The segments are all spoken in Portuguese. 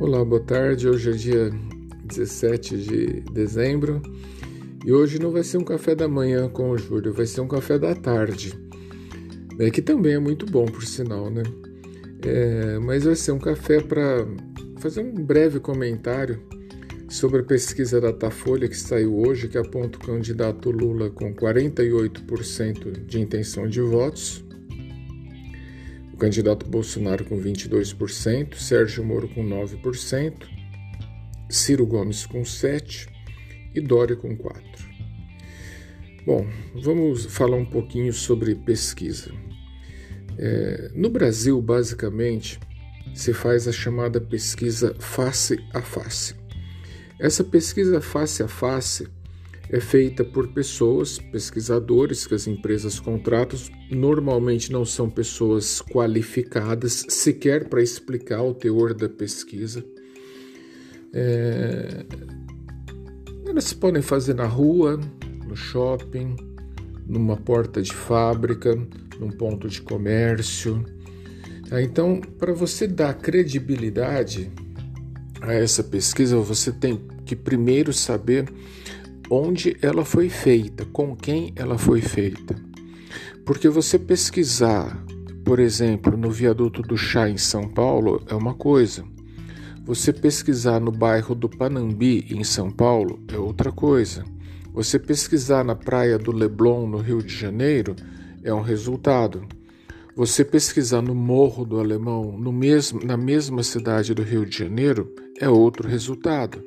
Olá, boa tarde. Hoje é dia 17 de dezembro e hoje não vai ser um café da manhã com o Júlio, vai ser um café da tarde, é, que também é muito bom, por sinal, né? É, mas vai ser um café para fazer um breve comentário sobre a pesquisa da Datafolha que saiu hoje, que aponta o candidato Lula com 48% de intenção de votos o candidato Bolsonaro com 22%, Sérgio Moro com 9%, Ciro Gomes com 7% e Dória com 4%. Bom, vamos falar um pouquinho sobre pesquisa. É, no Brasil, basicamente, se faz a chamada pesquisa face a face. Essa pesquisa face a face é feita por pessoas, pesquisadores que as empresas contratam, normalmente não são pessoas qualificadas sequer para explicar o teor da pesquisa. É... Elas podem fazer na rua, no shopping, numa porta de fábrica, num ponto de comércio. Tá? Então, para você dar credibilidade a essa pesquisa, você tem que primeiro saber onde ela foi feita, com quem ela foi feita. Porque você pesquisar, por exemplo, no viaduto do Chá em São Paulo é uma coisa. Você pesquisar no bairro do Panambi em São Paulo é outra coisa. Você pesquisar na praia do Leblon no Rio de Janeiro é um resultado. Você pesquisar no Morro do Alemão, no mesmo, na mesma cidade do Rio de Janeiro, é outro resultado.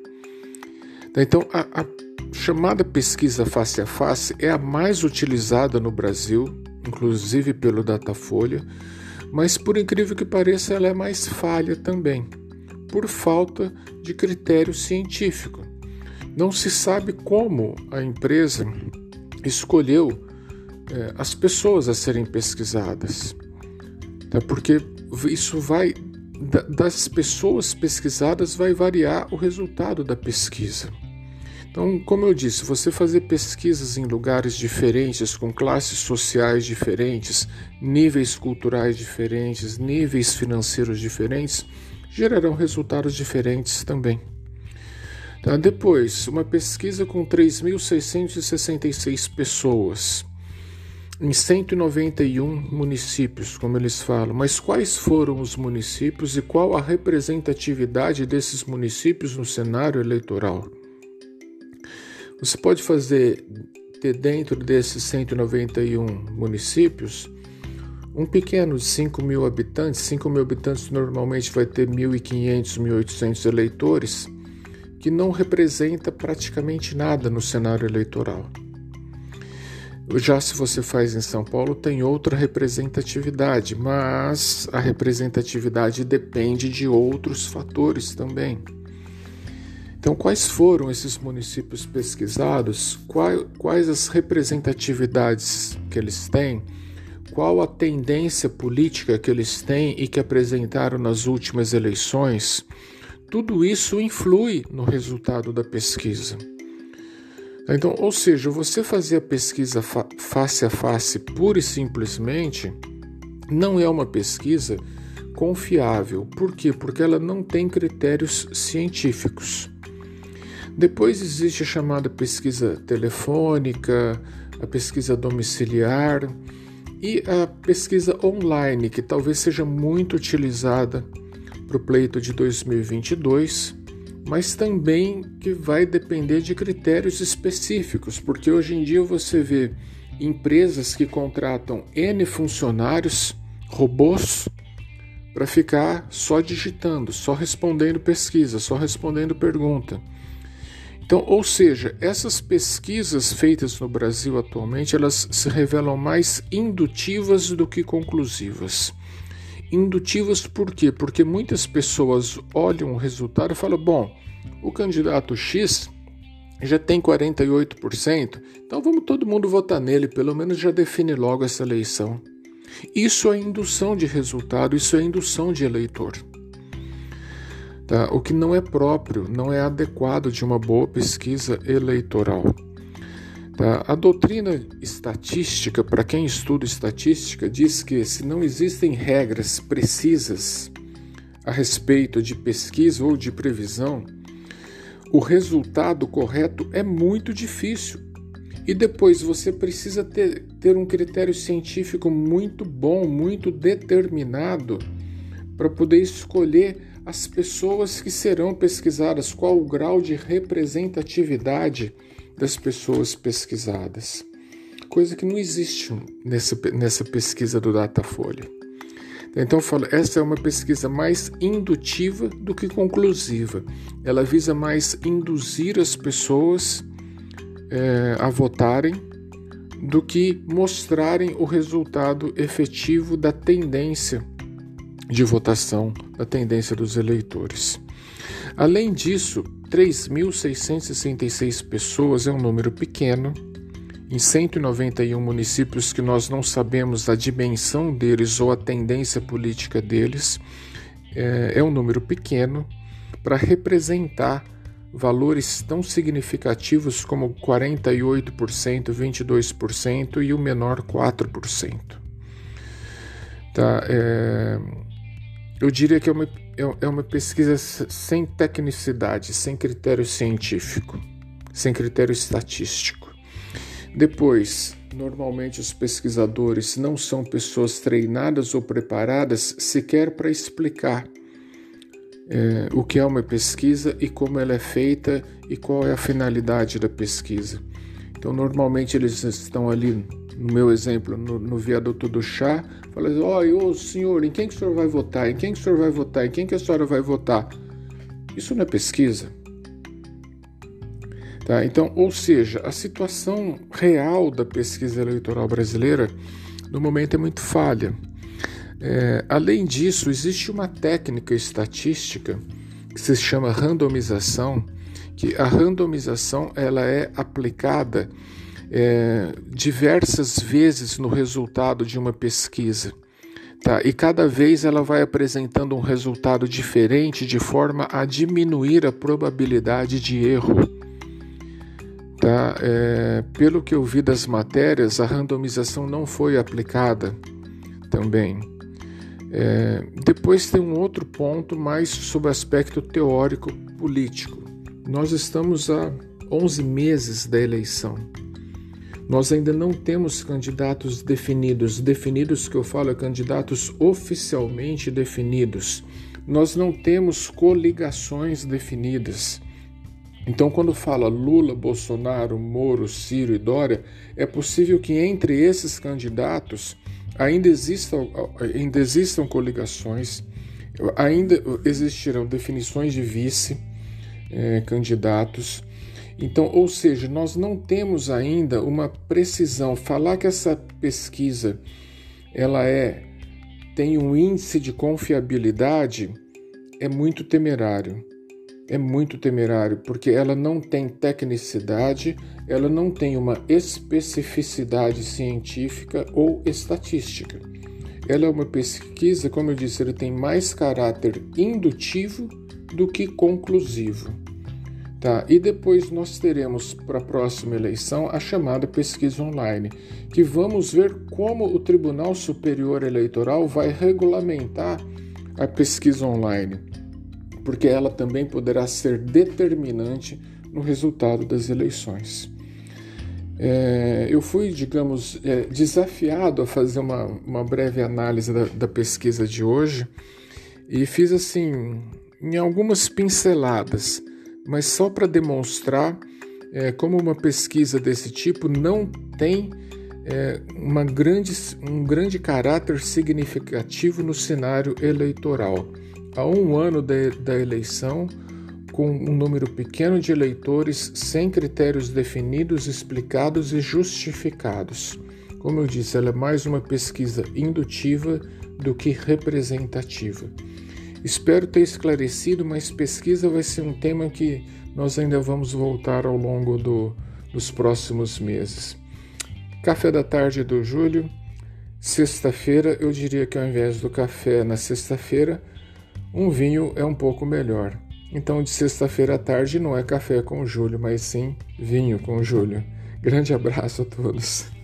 Então, a, a chamada pesquisa face a face é a mais utilizada no Brasil, inclusive pelo Datafolha, mas por incrível que pareça, ela é mais falha também, por falta de critério científico. Não se sabe como a empresa escolheu é, as pessoas a serem pesquisadas, tá? porque isso vai das pessoas pesquisadas vai variar o resultado da pesquisa. Então, como eu disse, você fazer pesquisas em lugares diferentes, com classes sociais diferentes, níveis culturais diferentes, níveis financeiros diferentes, gerarão resultados diferentes também. Tá? Depois, uma pesquisa com 3.666 pessoas em 191 municípios, como eles falam. Mas quais foram os municípios e qual a representatividade desses municípios no cenário eleitoral? Você pode fazer ter dentro desses 191 municípios um pequeno de 5 mil habitantes. 5 mil habitantes normalmente vai ter 1.500, 1.800 eleitores, que não representa praticamente nada no cenário eleitoral. Já se você faz em São Paulo, tem outra representatividade, mas a representatividade depende de outros fatores também. Então, quais foram esses municípios pesquisados? Quais, quais as representatividades que eles têm? Qual a tendência política que eles têm e que apresentaram nas últimas eleições? Tudo isso influi no resultado da pesquisa. Então, ou seja, você fazer a pesquisa fa face a face pura e simplesmente não é uma pesquisa confiável. Por quê? Porque ela não tem critérios científicos. Depois existe a chamada pesquisa telefônica, a pesquisa domiciliar e a pesquisa online, que talvez seja muito utilizada para o pleito de 2022, mas também que vai depender de critérios específicos, porque hoje em dia você vê empresas que contratam N funcionários, robôs, para ficar só digitando, só respondendo pesquisa, só respondendo pergunta. Então, ou seja, essas pesquisas feitas no Brasil atualmente, elas se revelam mais indutivas do que conclusivas. Indutivas por quê? Porque muitas pessoas olham o resultado e falam: bom, o candidato X já tem 48%, então vamos todo mundo votar nele, pelo menos já define logo essa eleição. Isso é indução de resultado, isso é indução de eleitor. Tá? O que não é próprio, não é adequado de uma boa pesquisa eleitoral. Tá? A doutrina estatística, para quem estuda estatística, diz que se não existem regras precisas a respeito de pesquisa ou de previsão, o resultado correto é muito difícil. E depois você precisa ter, ter um critério científico muito bom, muito determinado, para poder escolher as pessoas que serão pesquisadas, qual o grau de representatividade das pessoas pesquisadas. Coisa que não existe nessa, nessa pesquisa do Datafolha. Então, eu falo, essa é uma pesquisa mais indutiva do que conclusiva. Ela visa mais induzir as pessoas é, a votarem do que mostrarem o resultado efetivo da tendência de votação, da tendência dos eleitores. Além disso, 3.666 pessoas é um número pequeno em 191 municípios que nós não sabemos a dimensão deles ou a tendência política deles, é, é um número pequeno para representar valores tão significativos como 48%, 22% e o menor 4%. Tá, é, eu diria que é uma, é, é uma pesquisa sem tecnicidade, sem critério científico, sem critério estatístico. Depois, normalmente os pesquisadores não são pessoas treinadas ou preparadas sequer para explicar é, o que é uma pesquisa e como ela é feita e qual é a finalidade da pesquisa. Então, normalmente eles estão ali, no meu exemplo, no, no viaduto do chá, falando: Oi, ô senhor, em quem que o senhor vai votar? Em quem que o senhor vai votar? Em quem que a senhora vai votar? Isso não é pesquisa. Tá? Então, ou seja, a situação real da pesquisa eleitoral brasileira no momento é muito falha. É, além disso, existe uma técnica estatística que se chama randomização, que a randomização ela é aplicada é, diversas vezes no resultado de uma pesquisa. Tá? E cada vez ela vai apresentando um resultado diferente de forma a diminuir a probabilidade de erro. Tá? É, pelo que eu vi das matérias, a randomização não foi aplicada também. É, depois tem um outro ponto mais sobre aspecto teórico político. Nós estamos há 11 meses da eleição. Nós ainda não temos candidatos definidos. Definidos que eu falo é candidatos oficialmente definidos. Nós não temos coligações definidas. Então, quando fala Lula, Bolsonaro, Moro, Ciro e Dória, é possível que entre esses candidatos ainda existam, ainda existam coligações, ainda existirão definições de vice-candidatos. Então, ou seja, nós não temos ainda uma precisão. Falar que essa pesquisa ela é tem um índice de confiabilidade é muito temerário é muito temerário, porque ela não tem tecnicidade, ela não tem uma especificidade científica ou estatística. Ela é uma pesquisa, como eu disse, ele tem mais caráter indutivo do que conclusivo. Tá? E depois nós teremos para a próxima eleição a chamada pesquisa online, que vamos ver como o Tribunal Superior Eleitoral vai regulamentar a pesquisa online porque ela também poderá ser determinante no resultado das eleições. É, eu fui, digamos, é, desafiado a fazer uma, uma breve análise da, da, pesquisa de hoje e fiz assim, em algumas pinceladas, mas só para demonstrar é, como uma pesquisa desse tipo não tem é, uma grande, um grande caráter significativo no cenário eleitoral a um ano de, da eleição, com um número pequeno de eleitores sem critérios definidos, explicados e justificados. Como eu disse, ela é mais uma pesquisa indutiva do que representativa. Espero ter esclarecido, mas pesquisa vai ser um tema que nós ainda vamos voltar ao longo do, dos próximos meses. Café da tarde do Júlio. Sexta-feira, eu diria que ao invés do café na sexta-feira, um vinho é um pouco melhor. Então, de sexta-feira à tarde não é café com Júlio, mas sim vinho com Júlio. Grande abraço a todos.